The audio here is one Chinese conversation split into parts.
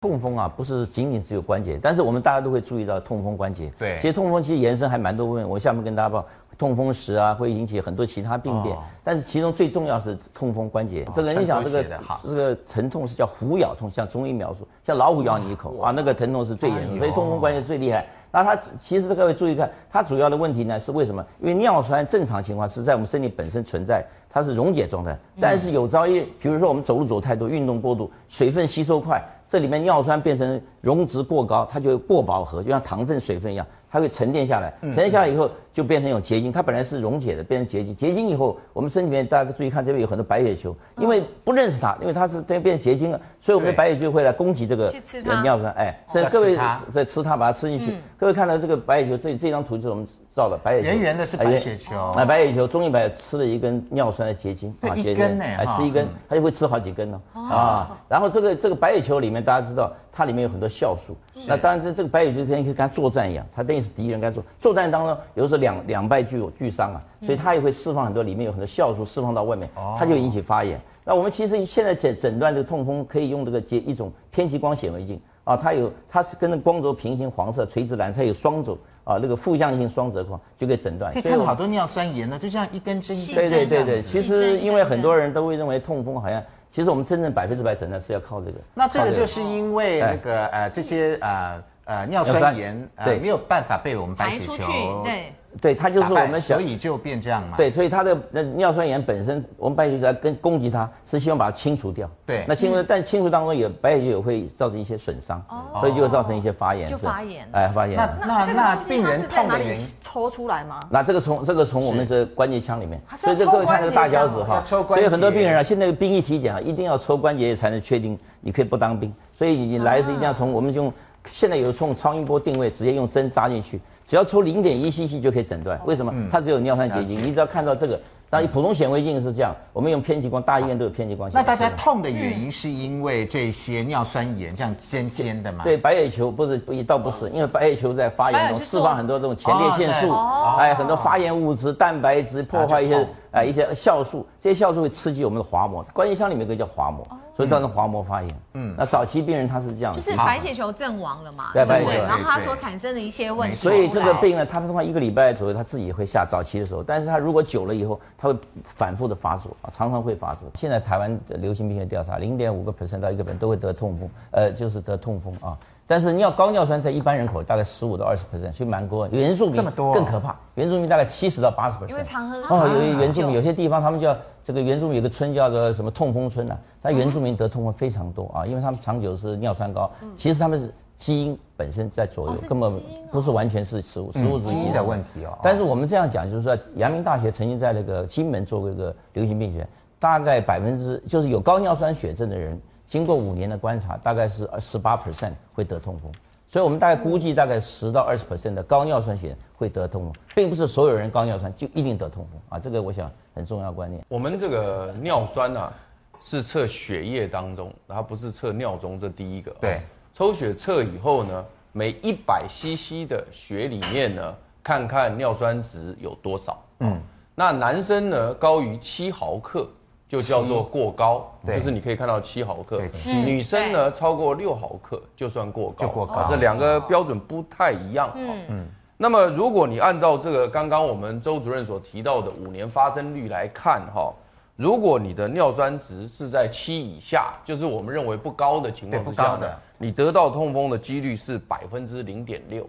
痛风啊，不是仅仅只有关节，但是我们大家都会注意到痛风关节。对，其实痛风其实延伸还蛮多部分。我下面跟大家报，痛风石啊，会引起很多其他病变，哦、但是其中最重要是痛风关节。哦、这个你想，这个这个疼痛是叫虎咬痛，像中医描述，像老虎咬你一口啊，那个疼痛是最严重，哎、所以痛风关节最厉害。那它其实各位注意看，它主要的问题呢是为什么？因为尿酸正常情况是在我们身体本身存在，它是溶解状态，但是有朝一日，比如说我们走路走太多，运动过度，水分吸收快。这里面尿酸变成溶质过高，它就会过饱和，就像糖分、水分一样，它会沉淀下来。沉淀下来以后，就变成一种结晶。它本来是溶解的，变成结晶。结晶以后，我们身体里面大家注意看，这边有很多白血球，因为不认识它，因为它是变变成结晶了，所以我们的白血球会来攻击这个尿酸。哎，所以各位在吃它，把它吃进去。各位看到这个白血球，这这张图就是我们照的白血球。圆圆的是白血球。啊，白血球，中医白吃了一根尿酸的结晶啊，一根呢，哎，吃一根，它就会吃好几根呢。啊，然后这个这个白血球里面，大家知道。它里面有很多酵素，那当然这这个白血球可以跟它作战一样，它等于是敌人，跟它作作战当中，有的时候两两败俱俱伤啊，所以它也会释放很多里面有很多酵素释放到外面，它就引起发炎。那我们其实现在诊诊断这个痛风可以用这个结一种偏激光显微镜啊，它有它是跟着光轴平行黄色垂直蓝，色有双轴啊，那个负向性双折框就可以诊断。可以看到好多尿酸盐呢，就像一根针一根针。对对对对，其实因为很多人都会认为痛风好像。其实我们真正百分之百诊断是要靠这个。那这个就是因为那个呃这些呃呃尿酸盐呃没有办法被我们白血球对。对，它就是我们所以就变这样嘛。对，所以它的那尿酸盐本身，我们白血球在跟攻击它，是希望把它清除掉。对，那清除，但清除当中有白血球也会造成一些损伤，所以就会造成一些发炎。就发炎。哎，发炎。那那那病人痛的原因抽出来吗？那这个从这个从我们的关节腔里面，所以这各位看这个大小指哈，所以很多病人啊，现在兵役体检啊，一定要抽关节才能确定你可以不当兵。所以你来是一定要从我们用现在有从超音波定位，直接用针扎进去。只要抽零点一 cc 就可以诊断，为什么？它只有尿酸结晶。你只要看到这个，那普通显微镜是这样，我们用偏激光，大医院都有偏激光。那大家痛的原因是因为这些尿酸盐这样尖尖的吗？对，白血球不是，不一倒不是，因为白血球在发炎中释放很多这种前列腺素，哎，很多发炎物质、蛋白质，破坏一些哎一些酵素，这些酵素会刺激我们的滑膜，关节腔里面有个叫滑膜。所以造成滑膜发炎。嗯，那早期病人他是这样，就是白血球阵亡了嘛，对不对？然后他所产生的一些问题。所以这个病呢，他的话一个礼拜左右他自己会下早期的时候，但是他如果久了以后，他会反复的发作啊，常常会发作。现在台湾流行病学调查，零点五个 percent 到一个 percent 都会得痛风，呃，就是得痛风啊。但是尿高尿酸在一般人口大概十五到二十 percent，所以蛮多。原住民更可怕，原住民大概七十到八十 percent。因为常喝哦，有原住民有些地方他们叫这个原住民有个村叫做什么痛风村呐、啊，在原住民得痛风非常多啊，因为他们长久是尿酸高，其实他们是基因本身在左右，根本不是完全是食物，食物是基因的问题哦。但是我们这样讲就是说，阳明大学曾经在那个金门做过一个流行病学，大概百分之就是有高尿酸血症的人。经过五年的观察，大概是十八 percent 会得痛风，所以我们大概估计大概十到二十 percent 的高尿酸血会得痛风，并不是所有人高尿酸就一定得痛风啊，这个我想很重要观念。我们这个尿酸啊，是测血液当中，然后不是测尿中，这第一个。对，抽血测以后呢，每一百 CC 的血里面呢，看看尿酸值有多少。嗯，那男生呢高于七毫克。就叫做过高，就是你可以看到七毫克。女生呢超过六毫克就算过高，就过高。这两个标准不太一样。嗯嗯。那么如果你按照这个刚刚我们周主任所提到的五年发生率来看哈，如果你的尿酸值是在七以下，就是我们认为不高的情况之下呢，你得到痛风的几率是百分之零点六。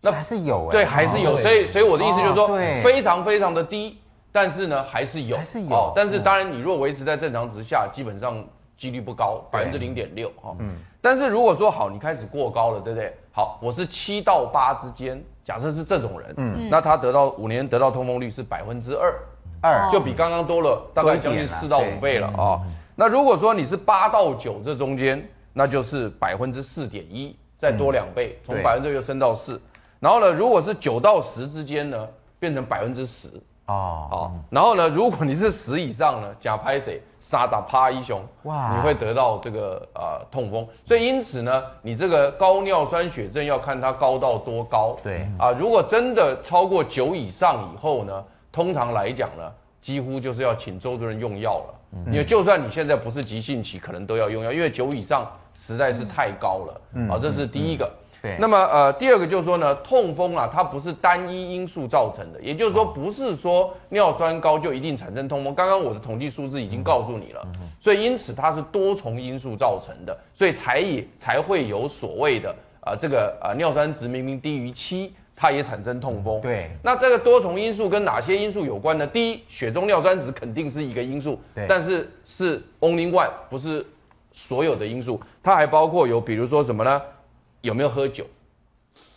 那还是有哎。对，还是有。所以所以我的意思就是说，非常非常的低。但是呢，还是有，还是有。哦，但是当然，你如果维持在正常值下，基本上几率不高，百分之零点六哈。嗯。但是如果说好，你开始过高了，对不对？好，我是七到八之间，假设是这种人，嗯，那他得到五年得到通风率是百分之二，二就比刚刚多了大概将近四到五倍了啊。那如果说你是八到九这中间，那就是百分之四点一，再多两倍，从百分之二又升到四。然后呢，如果是九到十之间呢，变成百分之十。哦，好，然后呢，如果你是十以上呢，假拍谁沙扎趴一雄，哇，你会得到这个呃痛风，所以因此呢，你这个高尿酸血症要看它高到多高，对。啊，如果真的超过九以上以后呢，通常来讲呢，几乎就是要请周主任用药了，因为就算你现在不是急性期，可能都要用药，因为九以上实在是太高了。嗯，好，这是第一个。对。那么呃，第二个就是说呢，痛风啊，它不是单一因素造成的，也就是说，不是说尿酸高就一定产生痛风。刚刚我的统计数字已经告诉你了，所以因此它是多重因素造成的，所以才也才会有所谓的啊、呃，这个啊、呃、尿酸值明明低于七。它也产生痛风。对，那这个多重因素跟哪些因素有关呢？第一，血中尿酸值肯定是一个因素，对，但是是 only one，不是所有的因素。它还包括有，比如说什么呢？有没有喝酒？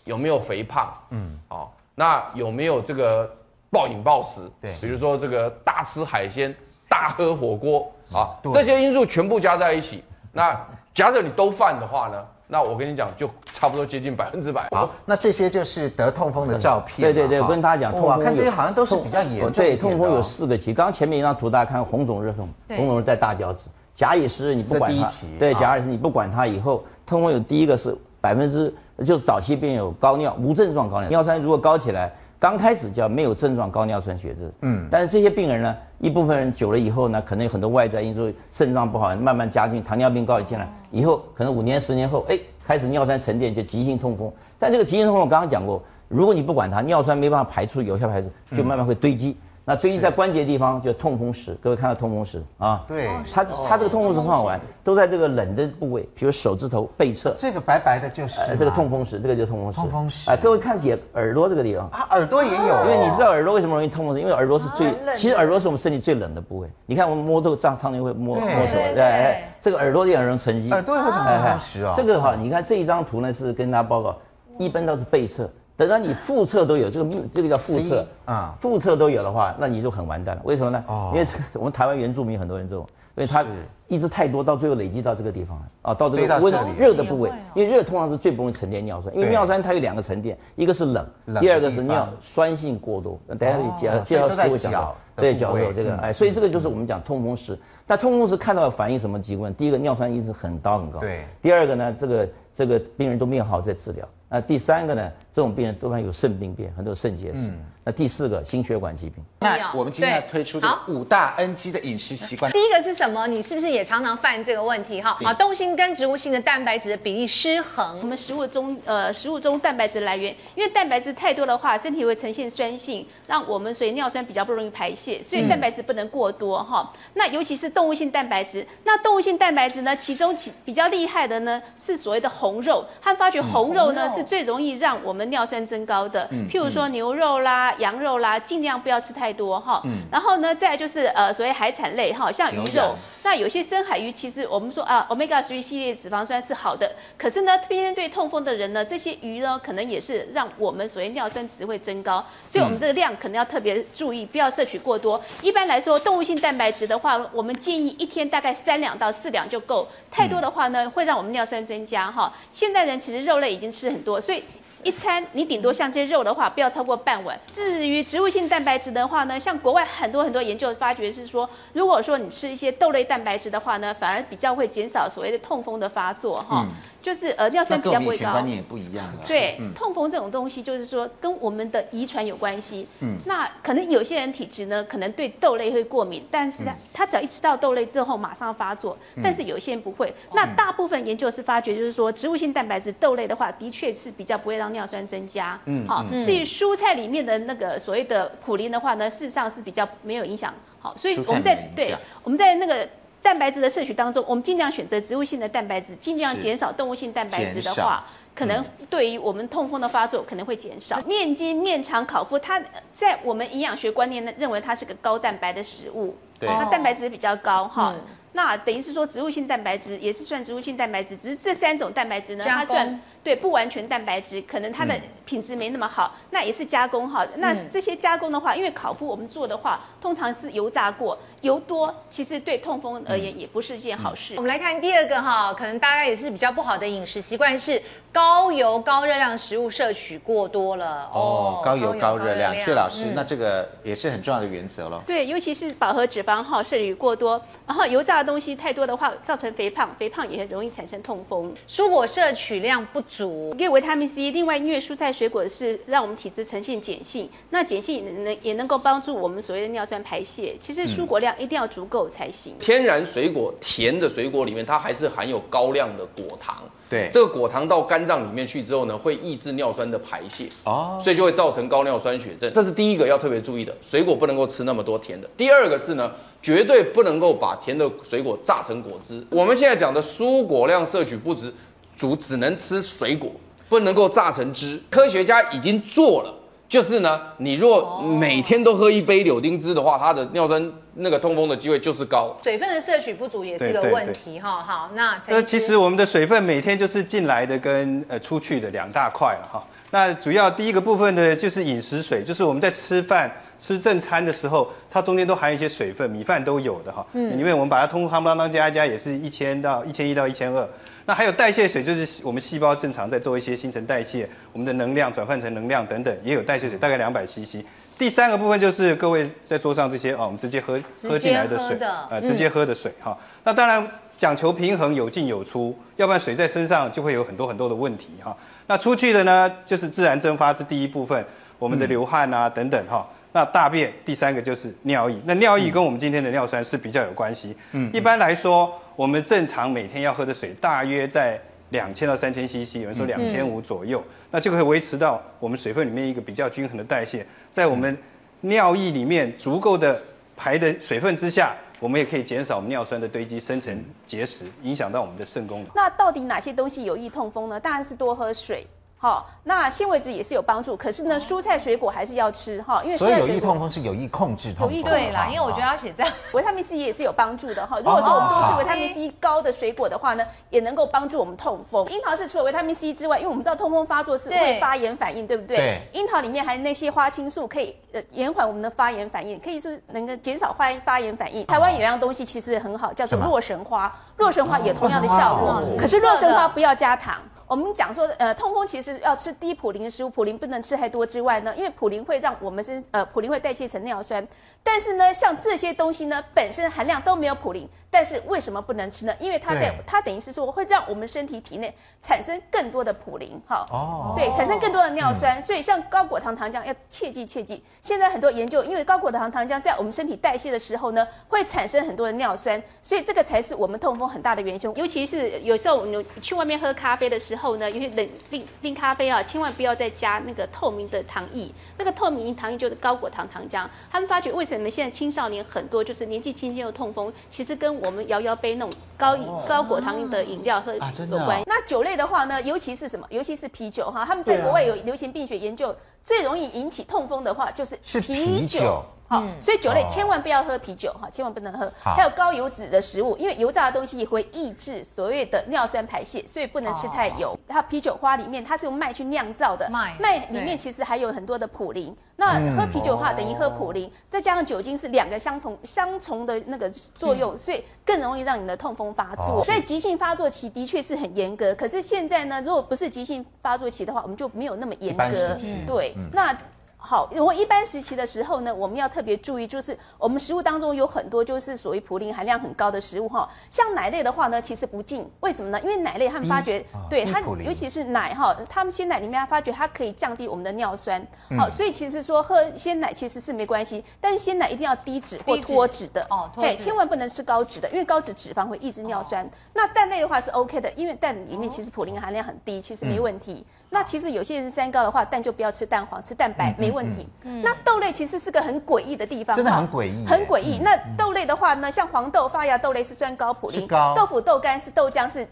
有没有肥胖？嗯，哦，那有没有这个暴饮暴食？对，比如说这个大吃海鲜、大喝火锅啊，这些因素全部加在一起，那假设你都犯的话呢？那我跟你讲，就差不多接近百分之百。好，那这些就是得痛风的照片。对对对，我跟大家讲，痛风看这些好像都是比较严重。对，痛风有四个期。刚刚前面一张图，大家看红肿热痛，红肿在大脚趾。假以时日，你不管它。对，假以时日你不管它以后，痛风有第一个是百分之，就是早期病有高尿，无症状高尿，尿酸如果高起来。刚开始叫没有症状高尿酸血症，嗯，但是这些病人呢，一部分人久了以后呢，可能有很多外在因素，肾脏不好，慢慢加进糖尿病高一进来，以后可能五年十年后，哎，开始尿酸沉淀就急性痛风。但这个急性痛风我刚刚讲过，如果你不管它，尿酸没办法排出有效排出，就慢慢会堆积。那堆积在关节地方就痛风石，各位看到痛风石啊？对，它它这个痛风石很好玩，都在这个冷的部位，比如手指头背侧。这个白白的就是。这个痛风石，这个就是痛风石。痛风石。哎，各位看姐耳朵这个地方啊，耳朵也有。因为你知道耳朵为什么容易痛风石？因为耳朵是最，其实耳朵是我们身体最冷的部位。你看我们摸这个胀，常年会摸摸手，对哎，这个耳朵也很容易沉积。耳朵也会长痛风石啊。这个哈，你看这一张图呢，是跟大家报告，一般都是背侧。等到你复测都有这个命，这个叫复测啊，复测都有的话，那你就很完蛋了。为什么呢？哦，因为我们台湾原住民很多人这种，因为他一直太多，到最后累积到这个地方啊，到这个温热的部位，因为热通常是最不容易沉淀尿酸，因为尿酸它有两个沉淀，一个是冷，第二个是尿酸性过多。等下介绍介绍师会讲，对，脚有这个哎，所以这个就是我们讲痛风石。那痛风石看到反映什么疾病？第一个尿酸一直很高很高，对。第二个呢，这个这个病人都没有好好在治疗。那第三个呢？这种病人多半有肾病变，很多肾结石。嗯、那第四个心血管疾病。那我们今天要推出的五大 NG 的饮食习惯。第一个是什么？你是不是也常常犯这个问题？哈，好，动物性跟植物性的蛋白质的比例失衡。我们食物中，呃，食物中蛋白质来源，因为蛋白质太多的话，身体会呈现酸性，让我们所以尿酸比较不容易排泄，所以蛋白质不能过多哈。嗯、那尤其是动物性蛋白质，那动物性蛋白质呢，其中其比较厉害的呢是所谓的红肉，他们发觉红肉呢、嗯、是。最容易让我们尿酸增高的，譬如说牛肉啦、羊肉啦，尽量不要吃太多哈。然后呢，再就是呃，所谓海产类哈，像鱼肉。那有些深海鱼，其实我们说啊，Omega 3系列脂肪酸是好的，可是呢，偏偏对痛风的人呢，这些鱼呢，可能也是让我们所谓尿酸值会增高，所以我们这个量可能要特别注意，不要摄取过多。一般来说，动物性蛋白质的话，我们建议一天大概三两到四两就够，太多的话呢，会让我们尿酸增加哈。现代人其实肉类已经吃很多，所以。一餐你顶多像这些肉的话，不要超过半碗。至于植物性蛋白质的话呢，像国外很多很多研究发觉是说，如果说你吃一些豆类蛋白质的话呢，反而比较会减少所谓的痛风的发作哈。嗯就是呃尿酸比较不会高，观念也不一样。对，痛风这种东西就是说跟我们的遗传有关系。嗯，那可能有些人体质呢，可能对豆类会过敏，但是呢，他只要一吃到豆类之后马上发作。但是有些人不会。那大部分研究是发觉，就是说植物性蛋白质豆类的话，的确是比较不会让尿酸增加。嗯，好。至于蔬菜里面的那个所谓的普林的话呢，事实上是比较没有影响。好，所以我们在对我们在那个。蛋白质的摄取当中，我们尽量选择植物性的蛋白质，尽量减少动物性蛋白质的话，可能对于我们痛风的发作可能会减少。面筋、面肠、烤麸，它在我们营养学观念呢，认为它是个高蛋白的食物，对，它蛋白质比较高哈。那等于是说，植物性蛋白质也是算植物性蛋白质，只是这三种蛋白质呢，它算对不完全蛋白质，可能它的品质没那么好，那也是加工哈。那这些加工的话，因为烤麸我们做的话，通常是油炸过。油多其实对痛风而言也不是一件好事。我们来看第二个哈，可能大家也是比较不好的饮食习惯是高油高热量食物摄取过多了哦。高油高热量，谢老师，那这个也是很重要的原则咯。对，尤其是饱和脂肪哈摄取过多，然后油炸的东西太多的话，造成肥胖，肥胖也很容易产生痛风。蔬果摄取量不足。因为维他命 C，另外因为蔬菜水果是让我们体质呈现碱性，那碱性也能也能够帮助我们所谓的尿酸排泄。其实蔬果量一定要足够才行。天然水果甜的水果里面，它还是含有高量的果糖。对，这个果糖到肝脏里面去之后呢，会抑制尿酸的排泄哦，所以就会造成高尿酸血症。这是第一个要特别注意的，水果不能够吃那么多甜的。第二个是呢，绝对不能够把甜的水果榨成果汁。我们现在讲的蔬果量摄取不足，只能吃水果，不能够榨成汁。科学家已经做了。就是呢，你若每天都喝一杯柳丁汁的话，它的尿酸那个痛风的机会就是高。水分的摄取不足也是个问题哈。好，那那其实我们的水分每天就是进来的跟呃出去的两大块了哈。那主要第一个部分呢，就是饮食水，就是我们在吃饭吃正餐的时候，它中间都含有一些水分，米饭都有的哈。嗯。因为我们把它通通夯不啷当加一加，也是一千到一千一到一千二。那还有代谢水，就是我们细胞正常在做一些新陈代谢，我们的能量转换成能量等等，也有代谢水，大概两百 CC。第三个部分就是各位在桌上这些哦，我们直接喝喝进来的水，呃，直接喝的水哈、嗯。那当然讲求平衡，有进有出，要不然水在身上就会有很多很多的问题哈。那出去的呢，就是自然蒸发是第一部分，我们的流汗啊等等哈。那大便第三个就是尿液，那尿液跟我们今天的尿酸是比较有关系。嗯，一般来说。我们正常每天要喝的水大约在两千到三千 CC，有人说两千五左右，那就可以维持到我们水分里面一个比较均衡的代谢，在我们尿液里面足够的排的水分之下，我们也可以减少我们尿酸的堆积，生成结石，影响到我们的肾功能。那到底哪些东西有益痛风呢？当然是多喝水。好，那纤维质也是有帮助，可是呢，蔬菜水果还是要吃哈，因为所以有益痛风是有益控制痛风。有益对啦，因为我觉得要写这样，维他命 C 也是有帮助的哈。如果说我们多吃维他命 C 高的水果的话呢，也能够帮助我们痛风。樱桃是除了维他命 C 之外，因为我们知道痛风发作是会发炎反应，对不对？对。樱桃里面还有那些花青素，可以呃延缓我们的发炎反应，可以是能够减少发发炎反应。台湾有一样东西其实很好，叫做洛神花，洛神花也同样的效果，可是洛神花不要加糖。我们讲说，呃，痛风其实要吃低普林的食物，普林不能吃太多之外呢，因为普林会让我们身，呃，普林会代谢成尿酸。但是呢，像这些东西呢，本身含量都没有普林，但是为什么不能吃呢？因为它在它等于是说会让我们身体体内产生更多的普林，哈，哦，对，产生更多的尿酸。嗯、所以像高果糖糖浆要切记切记。现在很多研究，因为高果糖糖浆在我们身体代谢的时候呢，会产生很多的尿酸，所以这个才是我们痛风很大的元凶。尤其是有时候我们去外面喝咖啡的时候呢，有些冷冰冰咖啡啊，千万不要再加那个透明的糖液，那个透明糖液就是高果糖糖浆。他们发觉为什么？现在青少年很多就是年纪轻轻又痛风，其实跟我们摇摇杯那种高高果糖的饮料喝有关系。那酒类的话呢，尤其是什么？尤其是啤酒哈，他们在国外有流行病学研究，最容易引起痛风的话就是啤酒。好，所以酒类千万不要喝啤酒哈，千万不能喝。还有高油脂的食物，因为油炸的东西也会抑制所谓的尿酸排泄，所以不能吃太油。它啤酒花里面它是用麦去酿造的，麦里面其实还有很多的普林。那喝啤酒的话等于喝普林，再加上酒精是两个相重相重的那个作用，所以更容易让你的痛风发作。所以急性发作期的确是很严格，可是现在呢，如果不是急性发作期的话，我们就没有那么严格。对，那。好，如果一般时期的时候呢，我们要特别注意，就是我们食物当中有很多就是属于普林含量很高的食物哈，像奶类的话呢，其实不进，为什么呢？因为奶类他们发觉，嗯、对它，尤其是奶哈，他们鲜奶里面他发觉它可以降低我们的尿酸，好，所以其实说喝鲜奶其实是没关系，但是鲜奶一定要低脂或脱脂的。哦，对，千万不能吃高脂的，因为高脂脂肪会抑制尿酸。哦、那蛋类的话是 OK 的，因为蛋里面其实普林含量很低，其实没问题。嗯、那其实有些人三高的话，蛋就不要吃蛋黄，吃蛋白没。问题。嗯、那豆类其实是个很诡异的地方，真的很诡异，很诡异。嗯、那豆类的话呢，像黄豆、发芽豆类是酸高普林，豆腐、豆干是豆浆是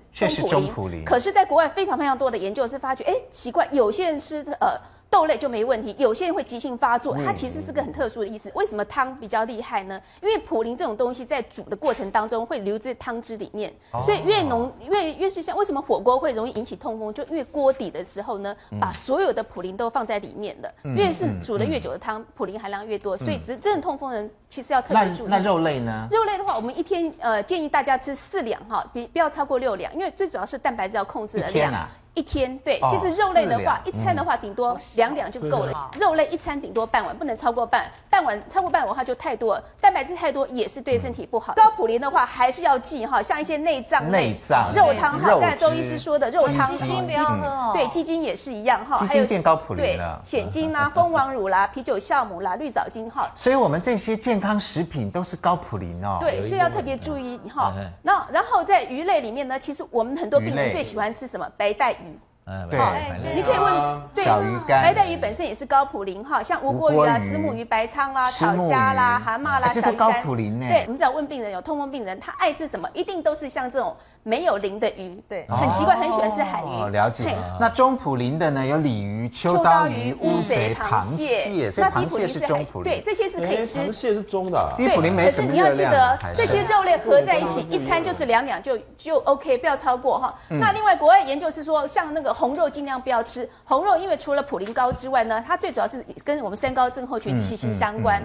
中普林。可是，在国外非常非常多的研究是发觉，哎，奇怪，有些人吃呃。豆类就没问题，有些人会急性发作，它其实是个很特殊的意思。为什么汤比较厉害呢？因为普林这种东西在煮的过程当中会留至汤汁里面，所以越浓越越是像为什么火锅会容易引起痛风，就越锅底的时候呢，把所有的普林都放在里面的，越是煮的越久的汤，普林含量越多，所以真正痛风人其实要特别注意。那肉类呢？肉类的话，我们一天呃建议大家吃四两哈，比不要超过六两，因为最主要是蛋白质要控制的量。一天对，其实肉类的话，一餐的话顶多两两就够了。肉类一餐顶多半碗，不能超过半。半碗超过半碗的话就太多了，蛋白质太多也是对身体不好。高普林的话还是要忌哈，像一些内脏内脏、肉汤哈，刚才周医师说的肉汤、鸡精不要喝哦。对，鸡精也是一样哈。鸡精变高普林了。对，蚬精啦、蜂王乳啦、啤酒酵母啦、绿藻精哈。所以我们这些健康食品都是高普林哦。对，所以要特别注意哈。那然后在鱼类里面呢，其实我们很多病人最喜欢吃什么？白带鱼。嗯，对，你可以问，对，小鱼干，白带鱼本身也是高普林哈，像无锅鱼啊、石目鱼、白鲳啦、草虾啦、蛤蟆啦，这都高普林呢。对，我们只要问病人有痛风病人，他爱吃什么，一定都是像这种。没有鳞的鱼，对，很奇怪，很喜欢吃海鱼。了解。那中普林的呢？有鲤鱼、秋刀鱼、乌贼、螃蟹。那低普林是中普林，对，这些是可以吃。螃蟹是中的。低普林没什么。可是你要记得，这些肉类合在一起，一餐就是两两就就 OK，不要超过哈。那另外国外研究是说，像那个红肉尽量不要吃。红肉因为除了普林高之外呢，它最主要是跟我们三高症候群息息相关。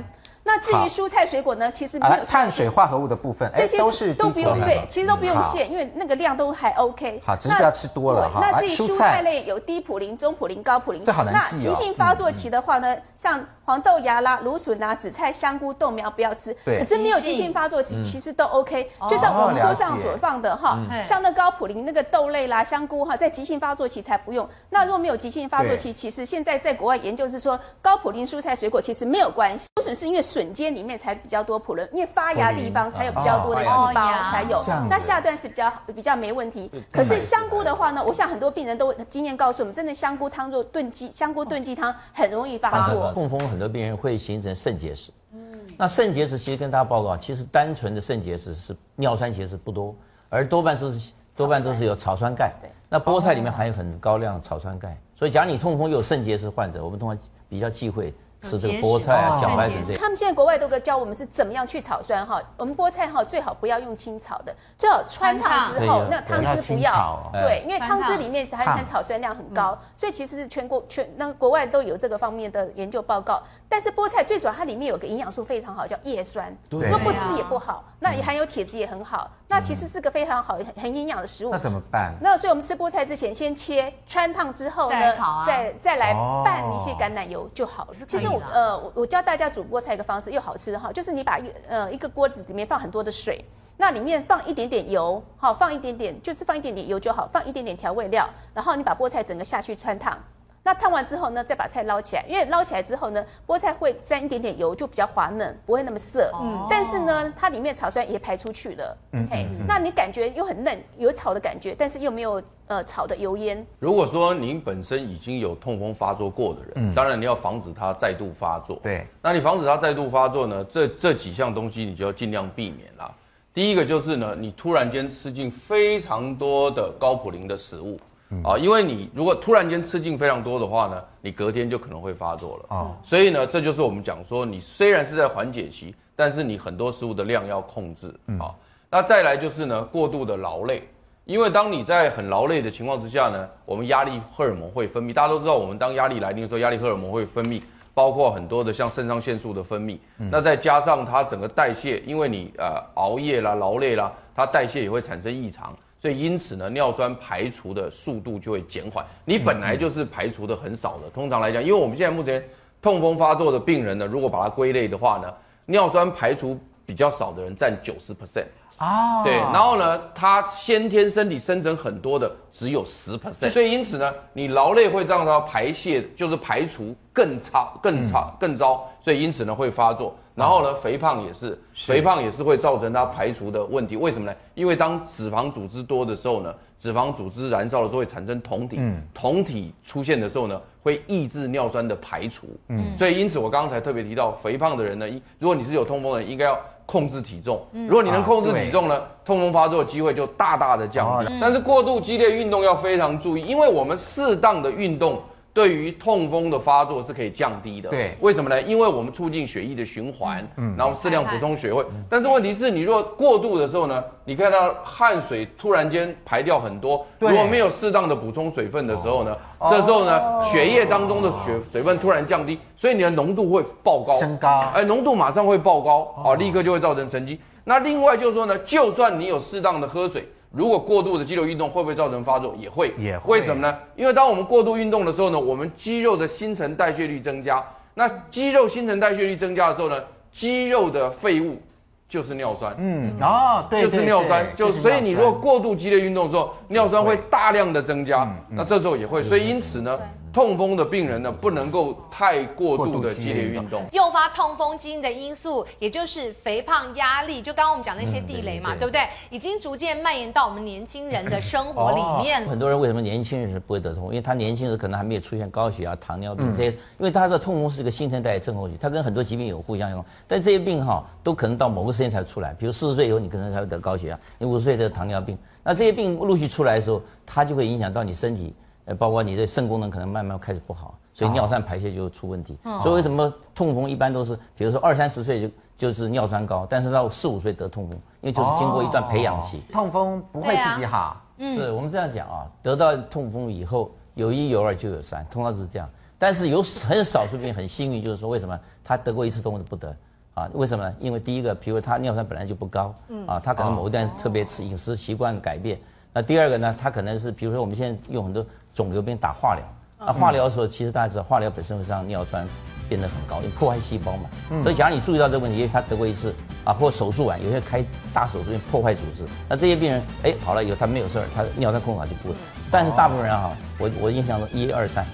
那至于蔬菜水果呢？其实没有碳水化合物的部分，这些都是都不用对，其实都不用限，因为那个量都还 OK。好，只是不要吃多了哈。那至于蔬菜类有低普林、中普林、高普林。这好难记哦。那急性发作期的话呢，像黄豆芽啦、芦笋啊、紫菜、香菇、豆苗不要吃。对。可是没有急性发作期，其实都 OK。就像我们桌上所放的哈，像那高普林那个豆类啦、香菇哈，在急性发作期才不用。那如果没有急性发作期，其实现在在国外研究是说，高普林蔬菜水果其实没有关系。芦笋是因为笋尖里面才。比较多普林，因为发芽地方才有比较多的细胞，才有。那下段是比较比较没问题。可是香菇的话呢，我想很多病人都经验告诉我们，真的香菇汤做炖鸡，香菇炖鸡汤很容易发作。痛风很多病人会形成肾结石。嗯。那肾结石其实跟大家报告，其实单纯的肾结石是尿酸结石不多，而多半都是多半都是有草酸钙。对。那菠菜里面含有很高量的草酸钙，所以假如你痛风有肾结石患者，我们通常比较忌讳。吃这个菠菜啊，茭白笋这他们现在国外都在教我们是怎么样去炒酸哈。我们菠菜哈最好不要用清炒的，最好穿烫之后，那汤汁不要。对，因为汤汁里面是含含草酸量很高，所以其实是全国全那国外都有这个方面的研究报告。但是菠菜最主要它里面有个营养素非常好，叫叶酸。如果不吃也不好，那也含有铁质也很好。那其实是个非常好很很营养的食物。那怎么办？那所以我们吃菠菜之前先切穿烫之后呢，再再来拌一些橄榄油就好了。其实我呃我我教大家煮菠菜一个方式又好吃哈，就是你把一呃一个锅子里面放很多的水，那里面放一点点油，好放一点点就是放一点点油就好，放一点点调味料，然后你把菠菜整个下去穿烫。那烫完之后呢，再把菜捞起来，因为捞起来之后呢，菠菜会沾一点点油，就比较滑嫩，不会那么涩。嗯。但是呢，它里面草酸也排出去了。嗯。嘿，那你感觉又很嫩，有炒的感觉，但是又没有呃炒的油烟。如果说您本身已经有痛风发作过的人，嗯，当然你要防止它再度发作。对。那你防止它再度发作呢？这这几项东西你就要尽量避免啦。第一个就是呢，你突然间吃进非常多的高普林的食物。啊，因为你如果突然间吃进非常多的话呢，你隔天就可能会发作了啊。所以呢，这就是我们讲说，你虽然是在缓解期，但是你很多食物的量要控制啊。那再来就是呢，过度的劳累，因为当你在很劳累的情况之下呢，我们压力荷尔蒙会分泌。大家都知道，我们当压力来临的时候，压力荷尔蒙会分泌，包括很多的像肾上腺素的分泌。那再加上它整个代谢，因为你呃熬夜啦、劳累啦，它代谢也会产生异常。所以因此呢，尿酸排除的速度就会减缓。你本来就是排除的很少的。通常来讲，因为我们现在目前痛风发作的病人呢，如果把它归类的话呢，尿酸排除比较少的人占九十 percent。啊，对，然后呢，他先天身体生成很多的只有十 percent，所以因此呢，你劳累会让它排泄就是排除更差、更差、更糟，所以因此呢会发作。然后呢，肥胖也是，肥胖也是会造成它排除的问题。为什么呢？因为当脂肪组织多的时候呢，脂肪组织燃烧的时候会产生酮体，酮体出现的时候呢，会抑制尿酸的排除。嗯，所以因此我刚刚才特别提到，肥胖的人呢，如果你是有痛风的人，应该要。控制体重，如果你能控制体重呢，痛风发作的机会就大大的降低。但是过度激烈运动要非常注意，因为我们适当的运动。对于痛风的发作是可以降低的。对，为什么呢？因为我们促进血液的循环，嗯，然后适量补充水分。但是问题是你如果过度的时候呢，你看到汗水突然间排掉很多，如果没有适当的补充水分的时候呢，这时候呢，血液当中的血水分突然降低，所以你的浓度会爆高，升高，哎，浓度马上会爆高，啊，立刻就会造成沉积。那另外就是说呢，就算你有适当的喝水。如果过度的肌肉运动会不会造成发作？也会，也会。为什么呢？因为当我们过度运动的时候呢，我们肌肉的新陈代谢率增加。那肌肉新陈代谢率增加的时候呢，肌肉的废物就是尿酸。嗯，哦，对，就是尿酸。就所以你如果过度激烈运动的时候，尿酸会大量的增加。那这时候也会。所以因此呢。痛风的病人呢，不能够太过度的激烈运动，诱发痛风基因的因素，也就是肥胖、压力，就刚刚我们讲那些地雷嘛，嗯、对，对，对，对不对？已经逐渐蔓延到我们年轻人的生活里面。哦、很多人为什么年轻人是不会得痛？因为他年轻的时可能还没有出现高血压、糖尿病这些，嗯、因为他的痛风是一个新陈代谢症候群，它跟很多疾病有互相用。但这些病哈，都可能到某个时间才出来，比如四十岁以后，你可能才会得高血压；你五十岁得糖尿病。那这些病陆续出来的时候，它就会影响到你身体，呃，包括你的肾功能可能慢慢开始不好。所以尿酸排泄就出问题，哦、所以为什么痛风一般都是，比如说二三十岁就就是尿酸高，但是到四五岁得痛风，因为就是经过一段培养期。哦、痛风不会自己好，啊、是我们这样讲啊，得到痛风以后有一有二就有三，通常都是这样。但是有很少数病很幸运，就是说为什么他得过一次痛风不得啊？为什么呢？因为第一个，比如他尿酸本来就不高，啊，他可能某一段特别吃饮食习惯改变。那第二个呢，他可能是比如说我们现在用很多肿瘤病打化疗。那化疗的时候，其实大家知道，化疗本身会让尿酸变得很高，因为破坏细胞嘛。嗯。所以，假如你注意到这个问题，因为他得过一次啊，或手术完，有些开大手术破坏组织，那这些病人哎好了以后他没有事儿，他尿酸控制好就不会。但是大部分人哈，我我印象中一二三，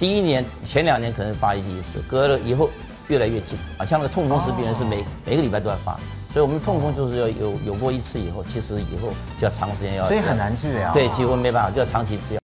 第一年前两年可能发第一次，隔了以后越来越近啊。像那个痛风石病人是每每个礼拜都要发，所以我们痛风就是要有有过一次以后，其实以后就要长时间要。所以很难治疗。对，几乎没办法，就要长期吃药。